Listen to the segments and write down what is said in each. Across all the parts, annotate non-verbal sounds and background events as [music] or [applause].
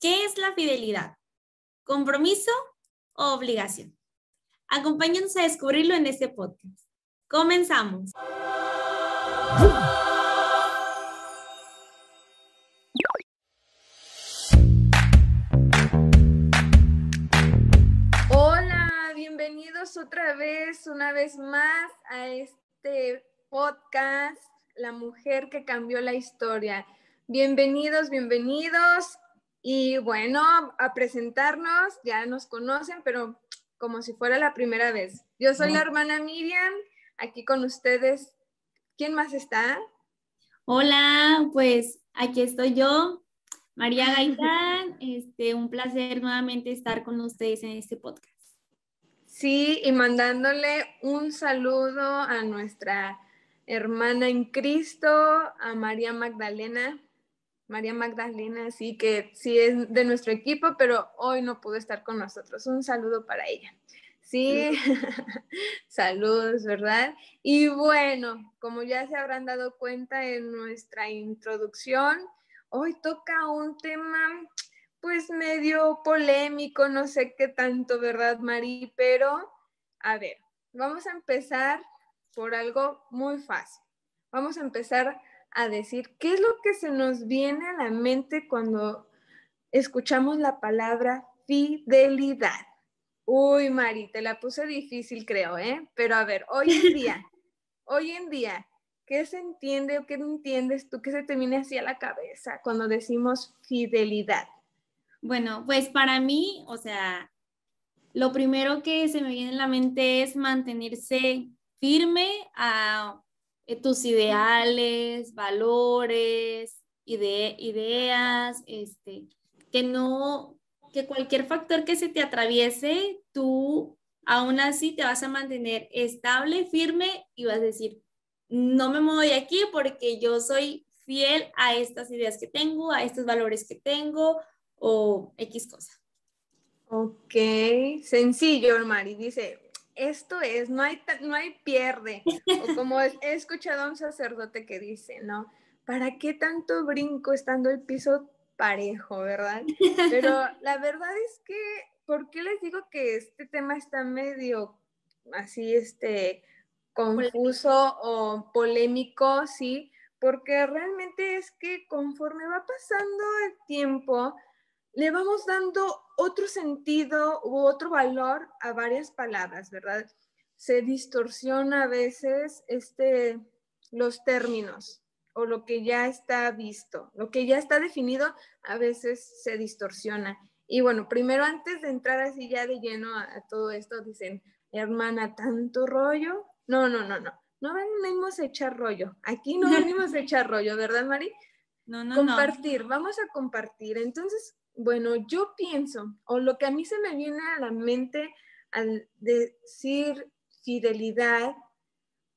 ¿qué es la fidelidad? ¿Compromiso o obligación? Acompáñanos a descubrirlo en este podcast. Comenzamos. Hola, bienvenidos otra vez, una vez más a este podcast, La mujer que cambió la historia. Bienvenidos, bienvenidos. Y bueno, a presentarnos, ya nos conocen, pero como si fuera la primera vez. Yo soy la hermana Miriam, aquí con ustedes. ¿Quién más está? Hola, pues aquí estoy yo, María [laughs] Gaitán. Este, un placer nuevamente estar con ustedes en este podcast. Sí, y mandándole un saludo a nuestra hermana en Cristo, a María Magdalena. María Magdalena, sí, que sí es de nuestro equipo, pero hoy no pudo estar con nosotros. Un saludo para ella. Sí, [laughs] saludos, ¿verdad? Y bueno, como ya se habrán dado cuenta en nuestra introducción, hoy toca un tema pues medio polémico, no sé qué tanto, ¿verdad, Mari? Pero, a ver, vamos a empezar por algo muy fácil. Vamos a empezar a decir qué es lo que se nos viene a la mente cuando escuchamos la palabra fidelidad. Uy, Mari, te la puse difícil, creo, ¿eh? Pero a ver, hoy en día, [laughs] hoy en día, ¿qué se entiende o qué no entiendes tú? ¿Qué se te viene así a la cabeza cuando decimos fidelidad? Bueno, pues para mí, o sea, lo primero que se me viene a la mente es mantenerse firme a tus ideales, valores, ideas, este, que no, que cualquier factor que se te atraviese, tú aún así te vas a mantener estable, firme y vas a decir, no me muevo de aquí porque yo soy fiel a estas ideas que tengo, a estos valores que tengo o X cosa. Ok, sencillo, Mari. Dice, esto es, no hay, no hay pierde. O como he escuchado a un sacerdote que dice, ¿no? ¿Para qué tanto brinco estando el piso parejo, verdad? Pero [laughs] la verdad es que, ¿por qué les digo que este tema está medio así, este, confuso o polémico, sí? Porque realmente es que conforme va pasando el tiempo, le vamos dando otro sentido u otro valor a varias palabras, ¿verdad? Se distorsiona a veces este, los términos o lo que ya está visto, lo que ya está definido, a veces se distorsiona. Y bueno, primero antes de entrar así ya de lleno a, todo esto, dicen, hermana, tanto rollo. No, no, no, no. No venimos a echar rollo. Aquí no [laughs] venimos a echar rollo, ¿verdad, Mari? No, no, compartir, vamos a compartir. Entonces, bueno, yo pienso, o lo que a mí se me viene a la mente al decir fidelidad,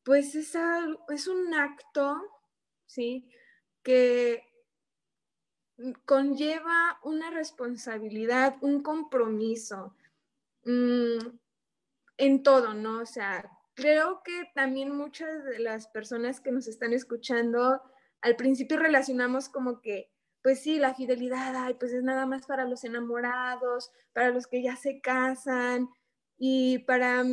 pues es, es un acto, ¿sí? Que conlleva una responsabilidad, un compromiso mm, en todo, ¿no? O sea, creo que también muchas de las personas que nos están escuchando al principio relacionamos como que pues sí, la fidelidad, ay, pues es nada más para los enamorados, para los que ya se casan y para,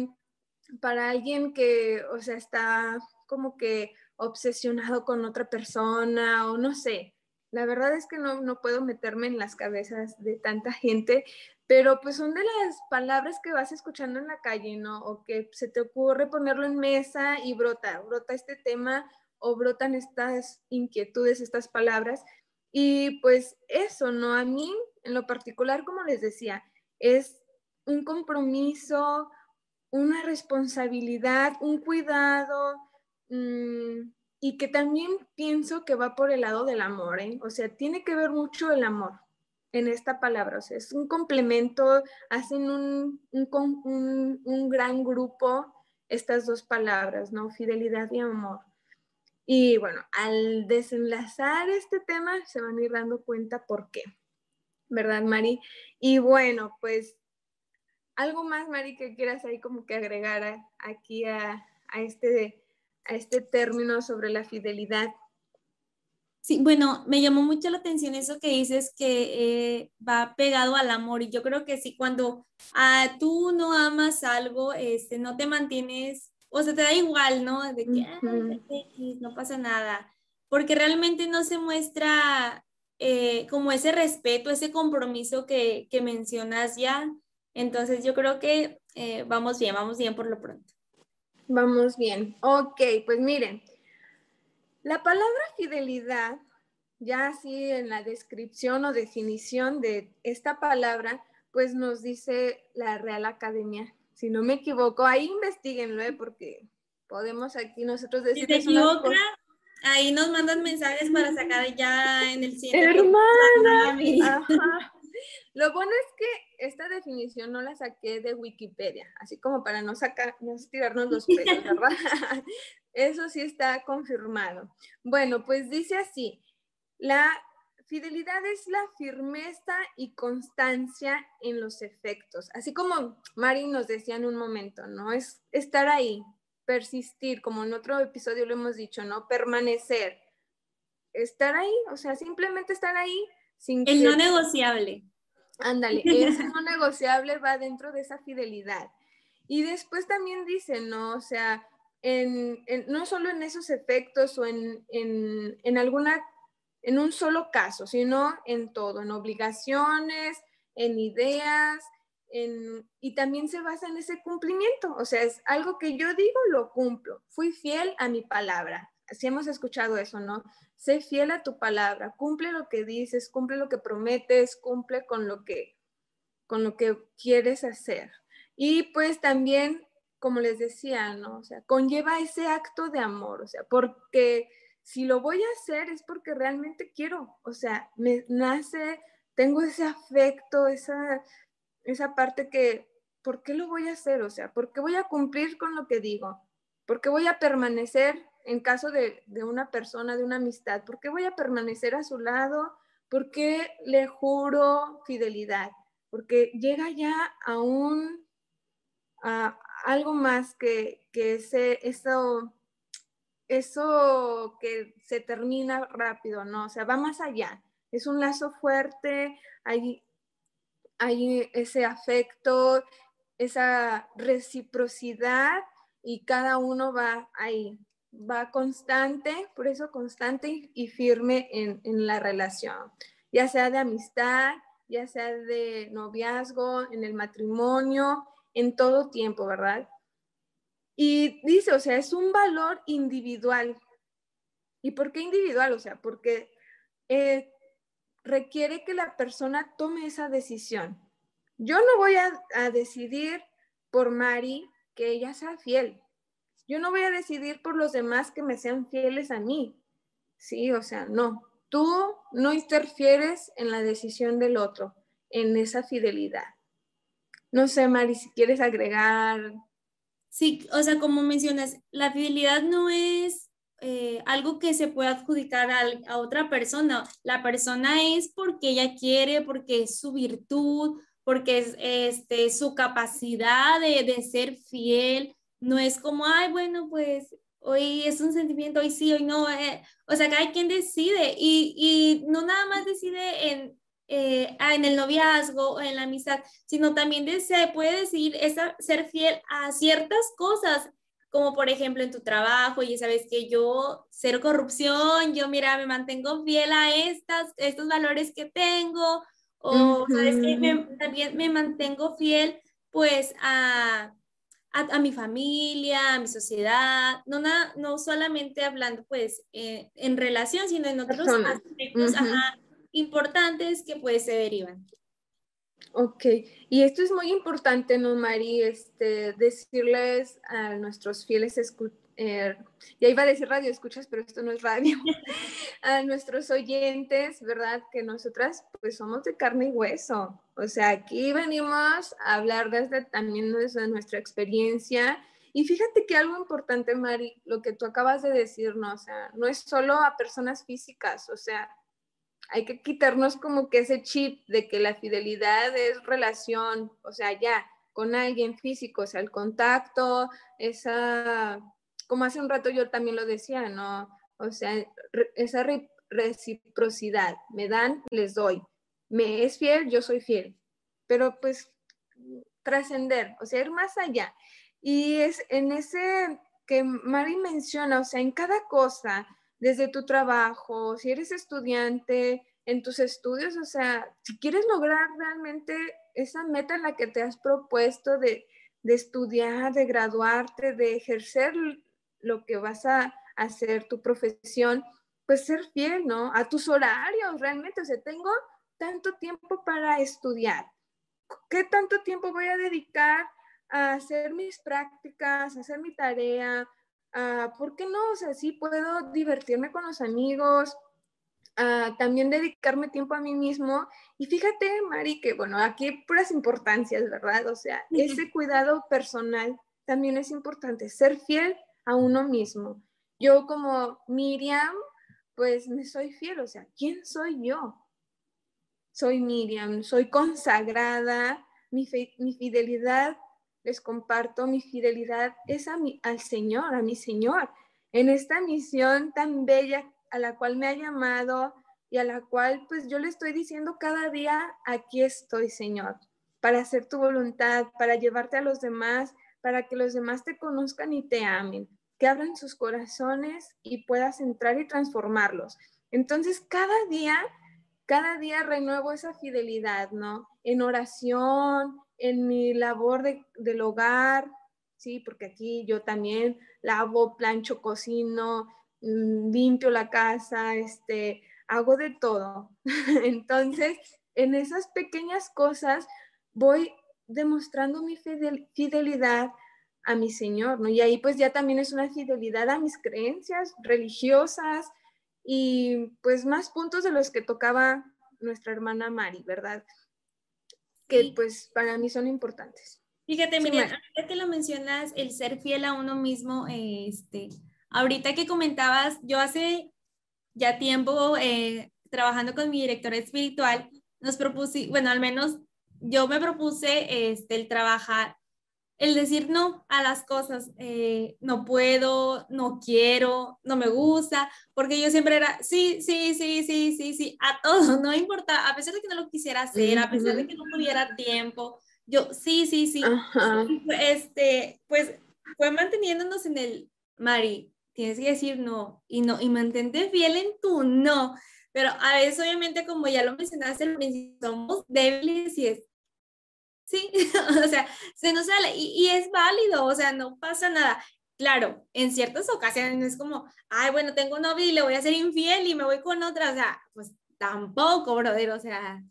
para alguien que, o sea, está como que obsesionado con otra persona o no sé. La verdad es que no, no puedo meterme en las cabezas de tanta gente, pero pues son de las palabras que vas escuchando en la calle, ¿no? O que se te ocurre ponerlo en mesa y brota, brota este tema o brotan estas inquietudes, estas palabras y pues eso, ¿no? A mí, en lo particular, como les decía, es un compromiso, una responsabilidad, un cuidado, mm, y que también pienso que va por el lado del amor, ¿eh? O sea, tiene que ver mucho el amor en esta palabra, o sea, es un complemento, hacen un, un, un gran grupo estas dos palabras, ¿no? Fidelidad y amor. Y bueno, al desenlazar este tema se van a ir dando cuenta por qué, ¿verdad, Mari? Y bueno, pues algo más, Mari, que quieras ahí como que agregar aquí a, este, a este término sobre la fidelidad. Sí, bueno, me llamó mucho la atención eso que dices que eh, va pegado al amor y yo creo que sí, cuando ah, tú no amas algo, este, no te mantienes, o sea, te da igual, ¿no? De que no pasa nada, porque realmente no se muestra eh, como ese respeto, ese compromiso que, que, mencionas ya. Entonces yo creo que eh, vamos bien, vamos bien por lo pronto. Vamos bien. Ok, pues miren, la palabra fidelidad, ya así en la descripción o definición de esta palabra, pues nos dice la Real Academia. Si no me equivoco, ahí investiguenlo, ¿eh? porque podemos aquí nosotros decir. Si se equivoca, ahí nos mandan mensajes para sacar ya en el siguiente. Hermana. [laughs] Lo bueno es que esta definición no la saqué de Wikipedia, así como para no sacar, no tirarnos los pelos, [laughs] ¿verdad? Eso sí está confirmado. Bueno, pues dice así, la fidelidad es la firmeza y constancia en los efectos, así como Mari nos decía en un momento, ¿no? Es estar ahí, persistir, como en otro episodio lo hemos dicho, ¿no? Permanecer, estar ahí, o sea, simplemente estar ahí sin... El no negociable. Ándale, [laughs] ese no negociable va dentro de esa fidelidad. Y después también dice, ¿no? O sea, en, no solo en esos efectos o en, en, en, alguna, en un solo caso, sino en todo, en obligaciones, en ideas, en, y también se basa en ese cumplimiento. O sea, es algo que yo digo, lo cumplo. Fui fiel a mi palabra. Así hemos escuchado eso, ¿no? Sé fiel a tu palabra, cumple lo que dices, cumple lo que prometes, cumple con lo que, con lo que quieres hacer. Y pues también como les decía, ¿no? O sea, conlleva ese acto de amor, o sea, porque si lo voy a hacer es porque realmente quiero, o sea, me nace, tengo ese afecto, esa, esa parte que, ¿por qué lo voy a hacer? O sea, ¿por qué voy a cumplir con lo que digo? ¿Por qué voy a permanecer en caso de, de una persona, de una amistad? ¿Por qué voy a permanecer a su lado? ¿Por qué le juro fidelidad? Porque llega ya a un, a, algo más que, ese, eso, eso que se termina rápido, ¿no? O sea, va más allá. Es un lazo fuerte, hay, hay ese afecto, esa reciprocidad y cada uno va ahí, va constante, por eso constante y firme en, en la relación, ya sea de amistad, ya sea de noviazgo, en el matrimonio, en todo tiempo, ¿verdad? Y dice, o sea, es un valor individual. ¿Y por qué individual? O sea, porque eh, requiere que la persona tome esa decisión. Yo no voy a, a decidir por Mari que ella sea fiel. Yo no voy a decidir por los demás que me sean fieles a mí. Sí, o sea, no. Tú no interfieres en la decisión del otro, en esa fidelidad. No sé, Mari, si quieres agregar. Sí, o sea, como mencionas, la fidelidad no es eh, algo que se pueda adjudicar a, otra persona. La persona es porque ella quiere, porque es su virtud, porque es este, su capacidad de, de ser fiel. No es como, ay, bueno, pues hoy es un sentimiento, hoy sí, hoy no. Eh, o sea, cada quien decide y, y no nada más decide en, eh, en el noviazgo o en la amistad, sino también se puede decir esa, ser fiel a ciertas cosas, como por ejemplo en tu trabajo, y sabes que yo, cero corrupción, yo mira, me mantengo fiel a estas, estos valores que tengo, o sabes que también me mantengo fiel pues a, a, mi familia, a mi sociedad, no, no solamente hablando pues eh, en relación, sino en otros aspectos, importantes que pues se derivan. Ok, y esto es muy importante, ¿no, Mari? Este, decirles a nuestros fieles escuchadores, eh, ya iba a decir radio escuchas, pero esto no es radio, [laughs] a nuestros oyentes, ¿verdad? Que nosotras pues somos de carne y hueso. O sea, aquí venimos a hablar desde también desde nuestra experiencia. Y fíjate que algo importante, Mari, lo que tú acabas de decir, ¿no? O sea, no es solo a personas físicas, o sea, hay que quitarnos como que ese chip de que la fidelidad es relación, o sea, ya con alguien físico, o sea, el contacto, esa, como hace un rato yo también lo decía, ¿no? O sea, esa reciprocidad. Me dan, les doy. Me es fiel, yo soy fiel. Pero pues trascender, o sea, ir más allá. Y es en ese que Mari menciona, o sea, en cada cosa, desde tu trabajo, si eres estudiante, en tus estudios, o sea, si quieres lograr realmente esa meta en la que te has propuesto de, de estudiar, de graduarte, de ejercer lo que vas a hacer, tu profesión, pues ser fiel, ¿no? A tus horarios, realmente, o sea, tengo tanto tiempo para estudiar. ¿Qué tanto tiempo voy a dedicar a hacer mis prácticas, a hacer mi tarea? ¿Por qué no? O sea, sí puedo divertirme con los amigos, también dedicarme tiempo a mí mismo. Y fíjate, Mari, que bueno, aquí hay puras importancias, ¿verdad? O sea, ese cuidado personal también es importante, ser fiel a uno mismo. Yo como Miriam, pues me soy fiel, o sea, ¿quién soy yo? Soy Miriam, soy consagrada, mi, mi fidelidad, les comparto, mi fidelidad es a mi, al Señor, a mi Señor, en esta misión tan bella a la cual me ha llamado y a la cual pues yo le estoy diciendo cada día, aquí estoy, Señor, para hacer tu voluntad, para llevarte a los demás, para que los demás te conozcan y te amen, que abran sus corazones y puedas entrar y transformarlos. Entonces, cada día, cada día renuevo esa fidelidad, ¿no? En oración, en mi labor de, del hogar, sí, porque aquí yo también lavo, plancho, cocino, Mm, limpio la casa, este, hago de todo. [laughs] Entonces, en esas pequeñas cosas voy demostrando mi fidelidad a mi Señor, ¿no? Y ahí pues ya también es una fidelidad a mis creencias religiosas y pues más puntos de los que tocaba nuestra hermana Mari, ¿verdad? Que pues para mí son importantes. Fíjate, mira, que lo mencionas, el ser fiel a uno mismo, este, Ahorita que comentabas, yo hace ya tiempo eh, trabajando con mi directora espiritual, nos propuse, bueno, al menos yo me propuse este, el trabajar, el decir no a las cosas, eh, no puedo, no quiero, no me gusta, porque yo siempre era, sí, sí, sí, sí, sí, sí, a todo, no importa, a pesar de que no lo quisiera hacer, a pesar de que no tuviera tiempo, yo, sí, sí, sí, este, pues fue manteniéndonos en el, Mari, tienes que decir no y no y mantente fiel en tu no. Pero a veces, obviamente, como ya lo mencionaste al principio, somos débiles y es, sí, [laughs] o sea, se nos sale y, y, es válido, o sea, no pasa nada. Claro, en ciertas ocasiones es como, ay, bueno, tengo un novio y le voy a ser infiel y me voy con otra, o sea, pues tampoco, brother, o sea,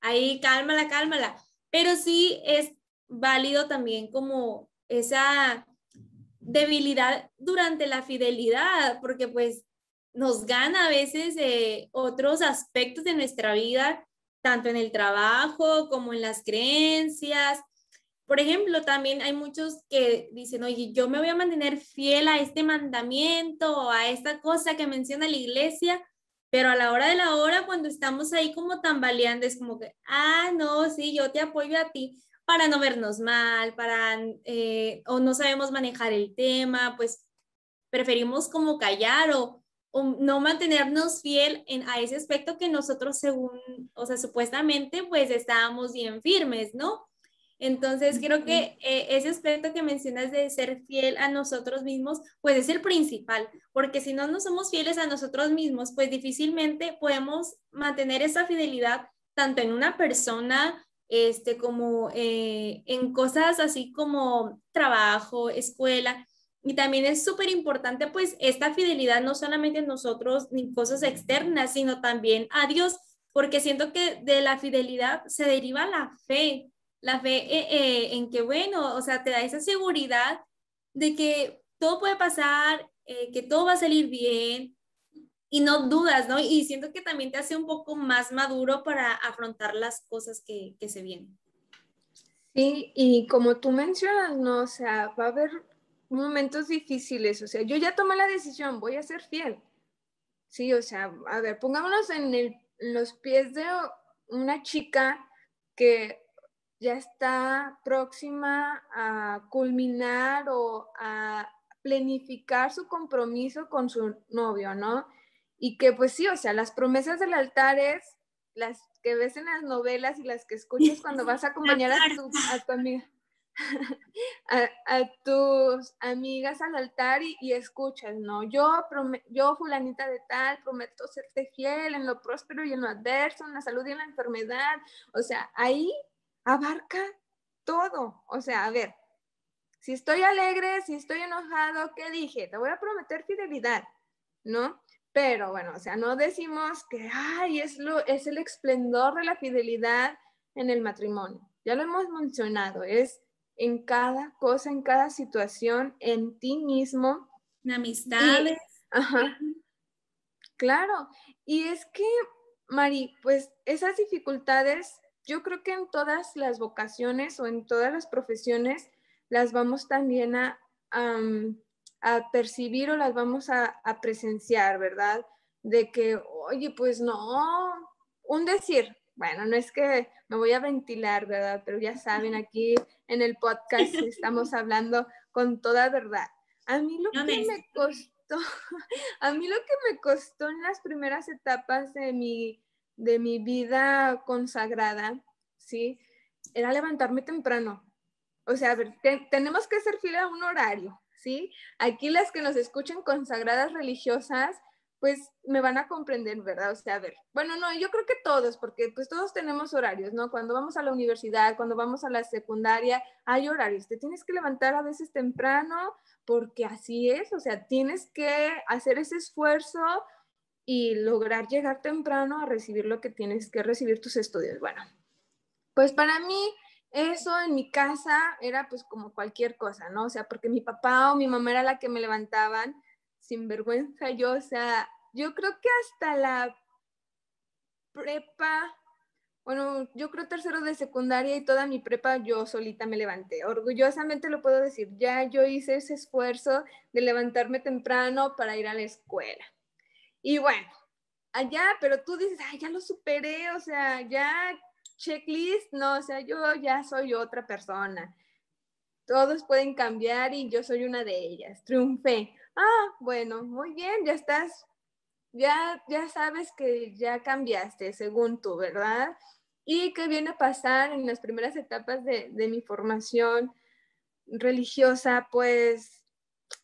ahí cálmala, cálmala. Pero sí es válido también como esa debilidad durante la fidelidad, porque pues nos gana a veces eh, otros aspectos de nuestra vida, tanto en el trabajo como en las creencias. Por ejemplo, también hay muchos que dicen, oye, yo me voy a mantener fiel a este mandamiento o a esta cosa que menciona la iglesia, pero a la hora de la hora, cuando estamos ahí como tambaleando, es como que, ah, no, sí, yo te apoyo a ti, para no vernos mal, para, eh, o no sabemos manejar el tema, pues preferimos como callar o, no mantenernos fiel en, a ese aspecto que nosotros según, o sea, supuestamente pues estábamos bien firmes, ¿no? Entonces creo que eh, ese aspecto que mencionas de ser fiel a nosotros mismos, pues es el principal, porque si no nos somos fieles a nosotros mismos, pues difícilmente podemos mantener esa fidelidad tanto en una persona, este, como eh, en cosas así como trabajo, escuela. Y también es súper importante pues esta fidelidad no solamente en nosotros ni cosas externas, sino también a Dios, porque siento que de la fidelidad se deriva la fe, la fe eh, eh, en que, bueno, o sea, te da esa seguridad de que todo puede pasar, que todo va a salir bien, y no dudas, ¿no? Y siento que también te hace un poco más maduro para afrontar las cosas que, que se vienen. Sí, y como tú mencionas, ¿no? O sea, va a haber momentos difíciles, o sea, yo ya tomé la decisión, voy a ser fiel. Sí, o sea, a ver, pongámonos en, el, en los pies de una chica que ya está próxima a culminar o a planificar su compromiso con su novio, ¿no? y que pues sí, o sea, las promesas del altar es las que ves en las novelas y las que escuchas cuando [laughs] vas a acompañar a tu, a tu amiga. [laughs] A, tus amigas al altar y, escuchas, ¿no? Yo, yo, fulanita de tal, prometo serte fiel en lo próspero y en lo adverso, en la salud y en la enfermedad. O sea, ahí abarca todo. O sea, a ver, si estoy alegre, si estoy enojado, ¿qué dije? Te voy a prometer fidelidad, ¿no? Pero bueno, o sea, no decimos que, ay, es, lo, es el esplendor de la fidelidad en el matrimonio. Ya lo hemos mencionado, es en cada cosa, en cada situación, en ti mismo. En amistades. ajá. Claro. Y es que, Mari, pues esas dificultades, yo creo que en todas las vocaciones o en todas las profesiones las vamos también a, a, percibir o las vamos a, a presenciar, ¿verdad? De que, oye, pues no, un decir, bueno, no es que me voy a ventilar, ¿verdad? Pero ya saben, aquí en el podcast estamos hablando con toda verdad. A mí lo que me costó, [laughs] a mí lo que me costó en las primeras etapas de mi, de mi vida consagrada, ¿sí? Era levantarme temprano. O sea, a ver, tenemos que ser fieles a un horario, ¿sí? Aquí las que nos escuchen consagradas religiosas, pues me van a comprender, ¿verdad? O sea, a ver, bueno, no, yo creo que todos, porque pues todos tenemos horarios, ¿no? Cuando vamos a la universidad, cuando vamos a la secundaria, hay horarios. Te tienes que levantar a veces temprano porque así es, o sea, tienes que hacer ese esfuerzo y lograr llegar temprano a recibir lo que tienes que recibir tus estudios. Bueno, pues para mí eso en mi casa era pues como cualquier cosa, ¿no? O sea, porque mi papá o mi mamá era la que me levantaban sin vergüenza yo, o sea, yo creo que hasta la prepa, bueno, yo creo tercero de secundaria y toda mi prepa yo solita me levanté. Orgullosamente lo puedo decir, ya yo hice ese esfuerzo de levantarme temprano para ir a la escuela. Y bueno, allá, pero tú dices, ay, ya lo superé, o sea, ya checklist, no, o sea, yo ya soy otra persona. Todos pueden cambiar y yo soy una de ellas. Triunfé ah, bueno, muy bien, ya estás, ya, ya sabes que ya cambiaste según tú, ¿verdad? Y qué viene a pasar en las primeras etapas de, mi formación religiosa, pues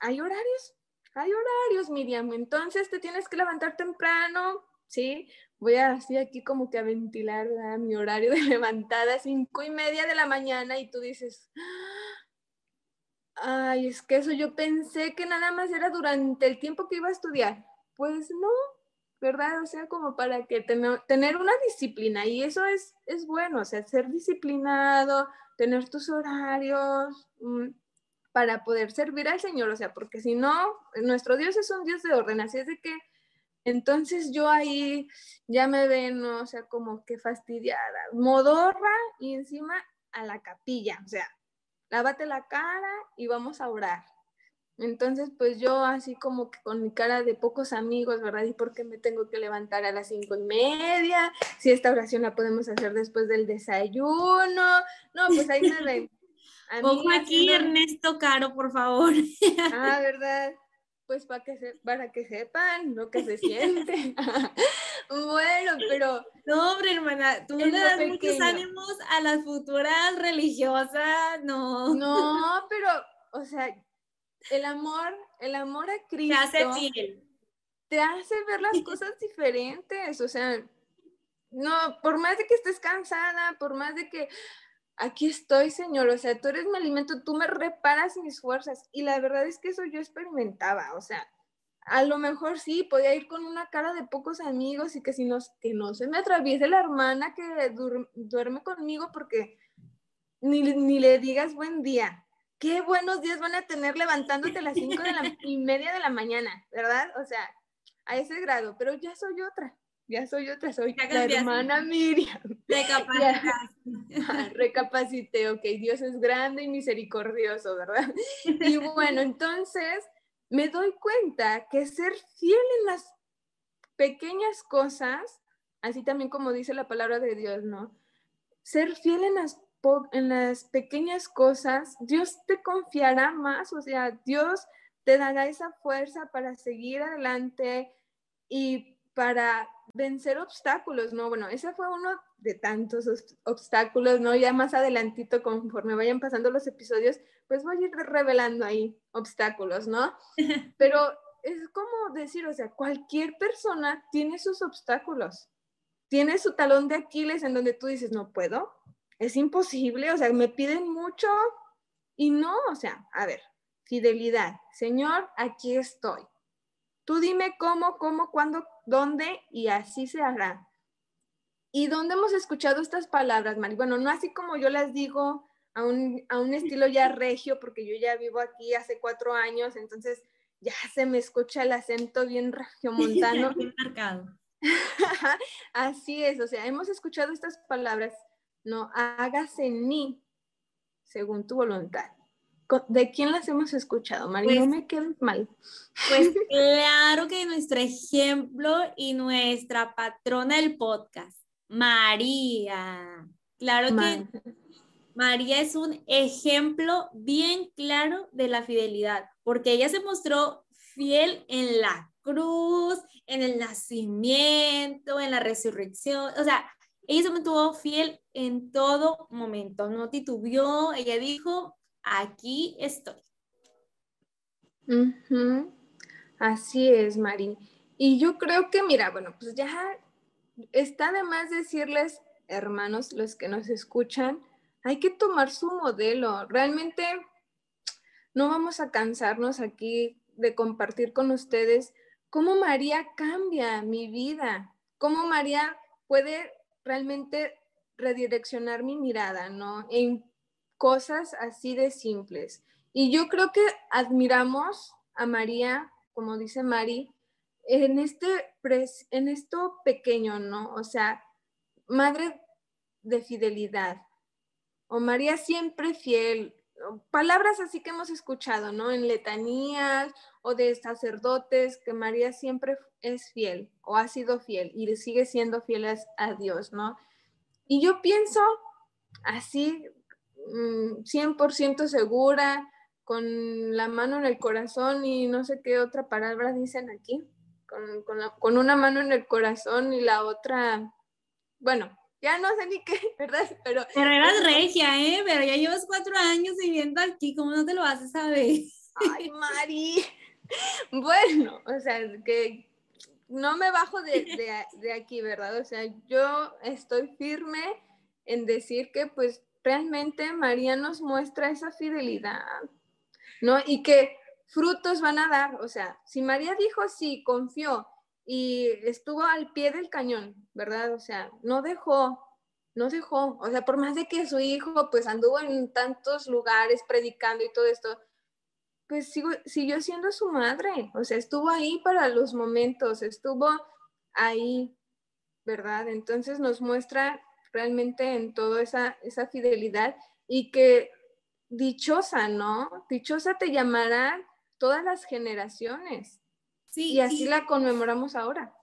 hay horarios, hay horarios, Miriam. Entonces te tienes que levantar temprano, ¿sí? Voy así aquí como que a ventilar mi horario de [laughs] levantada, cinco y media de la mañana, y tú dices, Ay, es que eso yo pensé que nada más era durante el tiempo que iba a estudiar. Pues no, ¿verdad? O sea, como para que tener una disciplina y eso es, es bueno, o sea, ser disciplinado, tener tus horarios mm, para poder servir al Señor, o sea, porque si no, nuestro Dios es un Dios de orden, así es de que entonces yo ahí ya me ven, o sea, como que fastidiada, modorra y encima a la capilla, o sea, lávate la cara y vamos a orar. Entonces, pues yo así como que con mi cara de pocos amigos, ¿verdad? ¿Y por qué me tengo que levantar a las cinco y media? Si esta oración la podemos hacer después del desayuno. No, pues ahí me ven. Ojo aquí, Ernesto Caro, por favor. Ah, ¿verdad? Pues para que, se, para que sepan lo que se siente. [laughs] pero... No, hombre, hermana, tú le das muchos ánimos a las futuras religiosas, no. No, pero, o sea, el amor, el amor a Cristo... Te hace fiel. Te hace ver las [laughs] cosas diferentes, o sea, no, por más de que estés cansada, por más de que aquí estoy, Señor, o sea, tú eres mi alimento, tú me reparas mis fuerzas. Y la verdad es que eso yo experimentaba, o sea, a lo mejor sí, podía ir con una cara de pocos amigos y que si no, que no se me atraviese la hermana que duerme conmigo porque ni, ni, le digas buen día. Qué buenos días van a tener levantándote a las cinco de la, [laughs] y media de la mañana, ¿verdad? O sea, a ese grado, pero ya soy otra ya soy otra, soy la hermana Miriam. [laughs] Recapacité, ok, Dios es grande y misericordioso, ¿verdad? Y bueno, entonces me doy cuenta que ser fiel en las pequeñas cosas, así también como dice la palabra de Dios, ¿no? Ser fiel en las, en las pequeñas cosas, Dios te confiará más, o sea, Dios te dará esa fuerza para seguir adelante y para vencer obstáculos, ¿no? Bueno, ese fue uno de tantos obstáculos, ¿no? Ya más adelantito, conforme vayan pasando los episodios, pues voy a ir revelando ahí obstáculos, ¿no? [laughs] Pero es como decir, o sea, cualquier persona tiene sus obstáculos, tiene su talón de Aquiles en donde tú dices, no puedo, es imposible, o sea, me piden mucho y no, o sea, a ver, fidelidad, Señor, aquí estoy. Tú dime cómo, cómo, cuándo, dónde y así se hará. ¿Y dónde hemos escuchado estas palabras, Mari? Bueno, no así como yo las digo a un, a un estilo ya regio, porque yo ya vivo aquí hace cuatro años, entonces ya se me escucha el acento bien regiomontano. bien marcado. [laughs] así es, o sea, hemos escuchado estas palabras, no, hágase en mí según tu voluntad. ¿De quién las hemos escuchado, María? no pues me quedes mal. Pues [laughs] claro que nuestro ejemplo y nuestra patrona del podcast, María. Claro que María es un ejemplo bien claro de la fidelidad, porque ella se mostró fiel en la cruz, en el nacimiento, en la resurrección, o sea, ella se mantuvo fiel en todo momento, no titubeó, ella dijo, aquí estoy. Así es, Mari. Y yo creo que, mira, bueno, pues ya está de más decirles, hermanos, los que nos escuchan, hay que tomar su modelo. Realmente no vamos a cansarnos aquí de compartir con ustedes cómo María cambia mi vida, cómo María puede realmente redireccionar mi mirada, ¿no? En cosas así de simples. Y yo creo que admiramos a María, como dice Mari, en, este en esto pequeño, ¿no? O sea, madre de fidelidad, o María siempre fiel, palabras así que hemos escuchado, ¿no? En letanías o de sacerdotes, que María siempre es fiel o ha sido fiel y sigue siendo fiel a Dios, ¿no? Y yo pienso así, 100% mm, segura, con la mano en el corazón y no sé qué otra palabra dicen aquí, con, con una mano en el corazón y la otra, bueno, ya no sé ni qué, [laughs] ¿verdad? Pero, pero eras regia, ¿eh? Pero ya llevas cuatro años viviendo aquí, ¿cómo no te lo a saber? Ay, Mari. [laughs] Bueno, o sea, que no me bajo de, [laughs] de, aquí, ¿verdad? O sea, yo estoy firme en decir que pues realmente María nos muestra esa fidelidad, ¿no? Y que frutos van a dar, o sea, si María dijo sí, confió y estuvo al pie del cañón, ¿verdad? O sea, no dejó, no dejó, o sea, por más de que su hijo pues anduvo en tantos lugares predicando y todo esto, pues siguió siendo su madre, o sea, estuvo ahí para los momentos, estuvo ahí, ¿verdad? Entonces nos muestra realmente en toda esa, esa fidelidad y que dichosa, ¿no? Dichosa te llamarán todas las generaciones y así la conmemoramos ahora.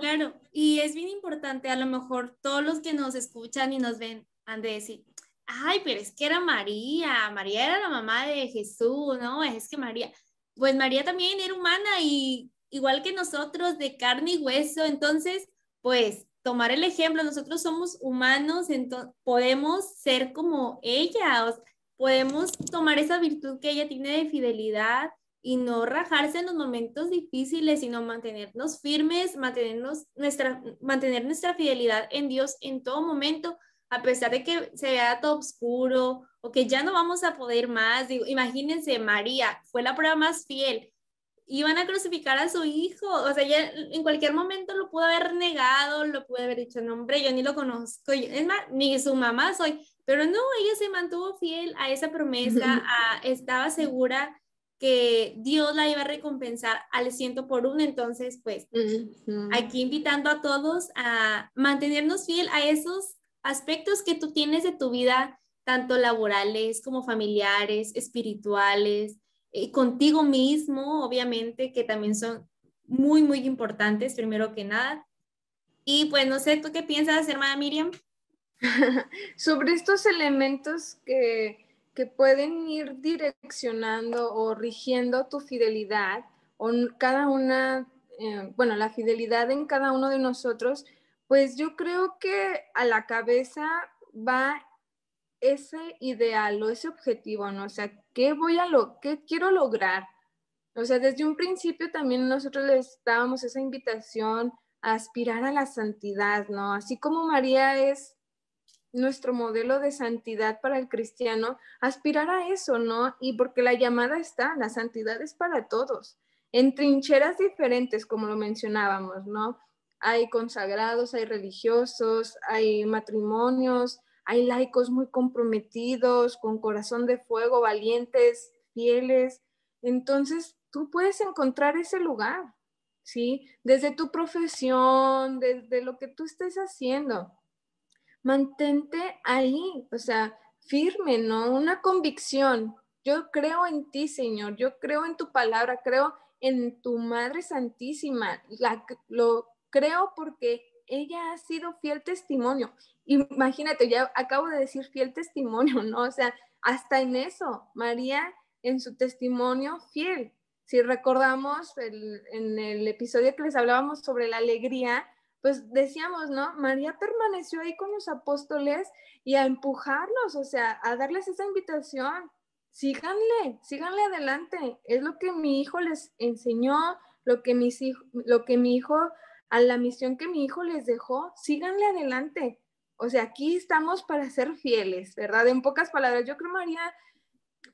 Claro, y es bien importante, a lo mejor todos los que nos escuchan y nos ven han de decir, ay, pero es que era María, María era la mamá de Jesús, ¿no? Es que María, pues María también era humana y igual que nosotros, de carne y hueso, entonces, pues tomar el ejemplo, nosotros somos humanos, entonces podemos ser como ella, podemos tomar esa virtud que ella tiene de fidelidad, y no rajarse en los momentos difíciles, sino mantenernos firmes, mantenernos nuestra, mantener nuestra fidelidad en Dios en todo momento, a pesar de que se vea todo oscuro o que ya no vamos a poder más. Imagínense, María fue la prueba más fiel. Iban a crucificar a su hijo, o sea, ya en cualquier momento lo pudo haber negado, lo pudo haber dicho, no, hombre, yo ni lo conozco, es más, ni su mamá soy, pero no, ella se mantuvo fiel a esa promesa, estaba segura que Dios la iba a recompensar al ciento por uno. Entonces, pues, aquí invitando a todos a mantenernos fiel a esos aspectos que tú tienes de tu vida, tanto laborales como familiares, espirituales, eh, contigo mismo, obviamente, que también son muy, muy importantes, primero que nada. Y pues, no sé, ¿tú qué piensas, hermana Miriam? [laughs] Sobre estos elementos que que pueden ir direccionando o rigiendo tu fidelidad o cada una eh, bueno, la fidelidad en cada uno de nosotros, pues yo creo que a la cabeza va ese ideal o ese objetivo, ¿no? O sea, ¿qué voy a lo, qué quiero lograr? O sea, desde un principio también nosotros les dábamos esa invitación a aspirar a la santidad, ¿no? Así como María es nuestro modelo de santidad para el cristiano, aspirar a eso, ¿no? Y porque la llamada está, la santidad es para todos, en trincheras diferentes, como lo mencionábamos, ¿no? Hay consagrados, hay religiosos, hay matrimonios, hay laicos muy comprometidos, con corazón de fuego, valientes, fieles. Entonces, tú puedes encontrar ese lugar, ¿sí? Desde tu profesión, desde lo que tú estés haciendo. Mantente ahí, o sea, firme, ¿no? Una convicción. Yo creo en ti, Señor, yo creo en tu palabra, creo en tu Madre Santísima. La, lo creo porque ella ha sido fiel testimonio. Imagínate, ya acabo de decir fiel testimonio, [laughs] ¿no? O sea, hasta en eso, María en su testimonio fiel, si recordamos en el episodio que les hablábamos sobre la alegría, pues decíamos, ¿no? María permaneció ahí con los apóstoles y a empujarlos, o sea, a darles esa invitación. Síganle, síganle adelante. Es lo que mi hijo les enseñó, lo que, mis lo que mi hijo, a la misión que mi hijo les dejó, síganle adelante. O sea, aquí estamos para ser fieles, ¿verdad? En pocas palabras, yo creo María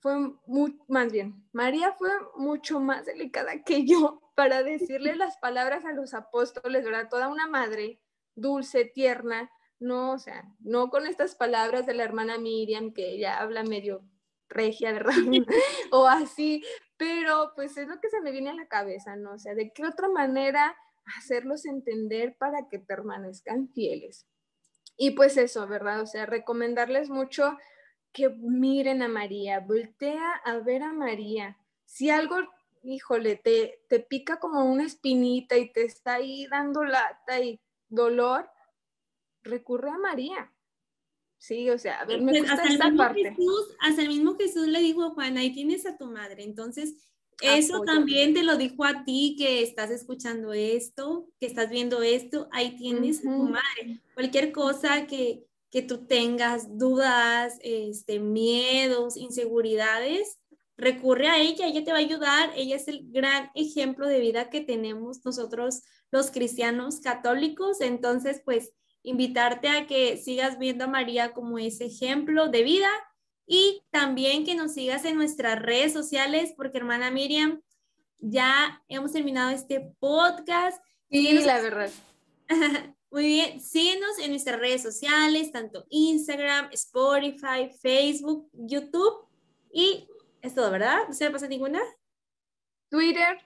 fue muy, más bien, María fue mucho más delicada que yo [laughs] para decirle las palabras a los apóstoles, ¿verdad? Toda una madre dulce, tierna, no, o sea, no con estas palabras de la hermana Miriam, que ella habla medio regia, [laughs] ¿verdad? o así, pero pues es lo que se me viene a la cabeza, ¿no? O sea, ¿de qué otra manera hacerlos entender para que permanezcan fieles? Y pues eso, ¿verdad? O sea, recomendarles mucho que miren a María, voltea a ver a María. Si algo, híjole, te, te pica como una espinita y te está ahí dando lata y dolor, recurre a María. Sí, o sea, a ver, me pues, hasta esta parte. Jesús, hasta el mismo Jesús le dijo a Juan, ahí tienes a tu madre. Entonces, eso también te lo dijo a ti que estás escuchando esto, que estás viendo esto, ahí tienes a tu madre. Cualquier cosa que, que tú tengas dudas, este, miedos, inseguridades, recurre a ella, ella te va a ayudar, ella es el gran ejemplo de vida que tenemos nosotros los cristianos católicos, entonces pues invitarte a que sigas viendo a María como ese ejemplo de vida y también que nos sigas en nuestras redes sociales, porque hermana Miriam, ya hemos terminado este podcast. Sí, la verdad. [laughs] Muy bien, síguenos en nuestras redes sociales, tanto Instagram, Spotify, Facebook, YouTube y es todo, ¿verdad? ¿No se me pasa ninguna? Twitter.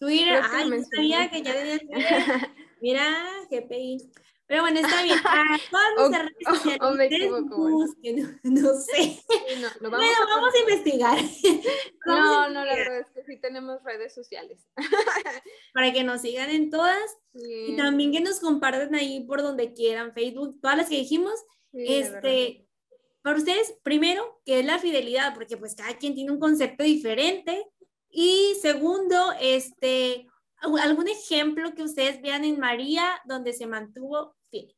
Twitter, ay, no sabía que ya tenía Twitter. [laughs] Mira, GPI. Pero bueno, está bien. [laughs] Todas nuestras redes sociales, [laughs] [laughs] no, sé. vamos bueno, a vamos a investigar. no, no, la verdad es que sí tenemos redes sociales. Para que nos sigan en todas y también que nos compartan ahí por donde quieran, Facebook, todas las que dijimos. este, para ustedes, primero, ¿qué es la fidelidad? Porque pues cada quien tiene un concepto diferente. Y segundo, este, algún ejemplo que ustedes vean en María donde se mantuvo fiel.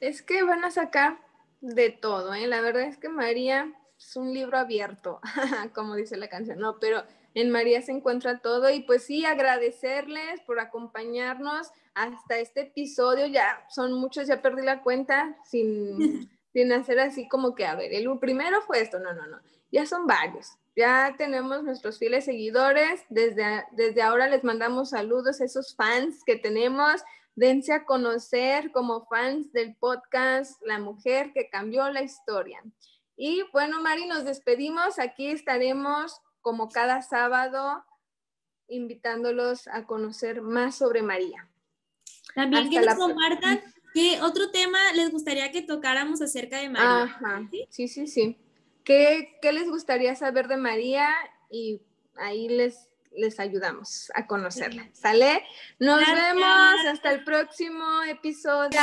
Es que van a sacar de todo, ¿eh? La verdad es que María es un libro abierto, [laughs] como dice la canción, no, pero en María se encuentra todo y pues sí, agradecerles por acompañarnos hasta este episodio, ya son muchos, ya perdí la cuenta sin, [laughs] sin hacer así como que, a ver, el primero fue esto, no, no, no, ya son varios. Ya tenemos nuestros fieles seguidores. Desde, desde ahora les mandamos saludos a esos fans que tenemos. Dense a conocer como fans del podcast La Mujer que cambió la historia. Y bueno, Mari, nos despedimos. Aquí estaremos como cada sábado invitándolos a conocer más sobre María. También que nos compartan qué otro tema les gustaría que tocáramos acerca de María. Ajá, sí, sí, sí. ¿Qué, les gustaría saber de María? Y ahí les, les ayudamos a conocerla. ¿Sale? Nos vemos hasta el próximo episodio.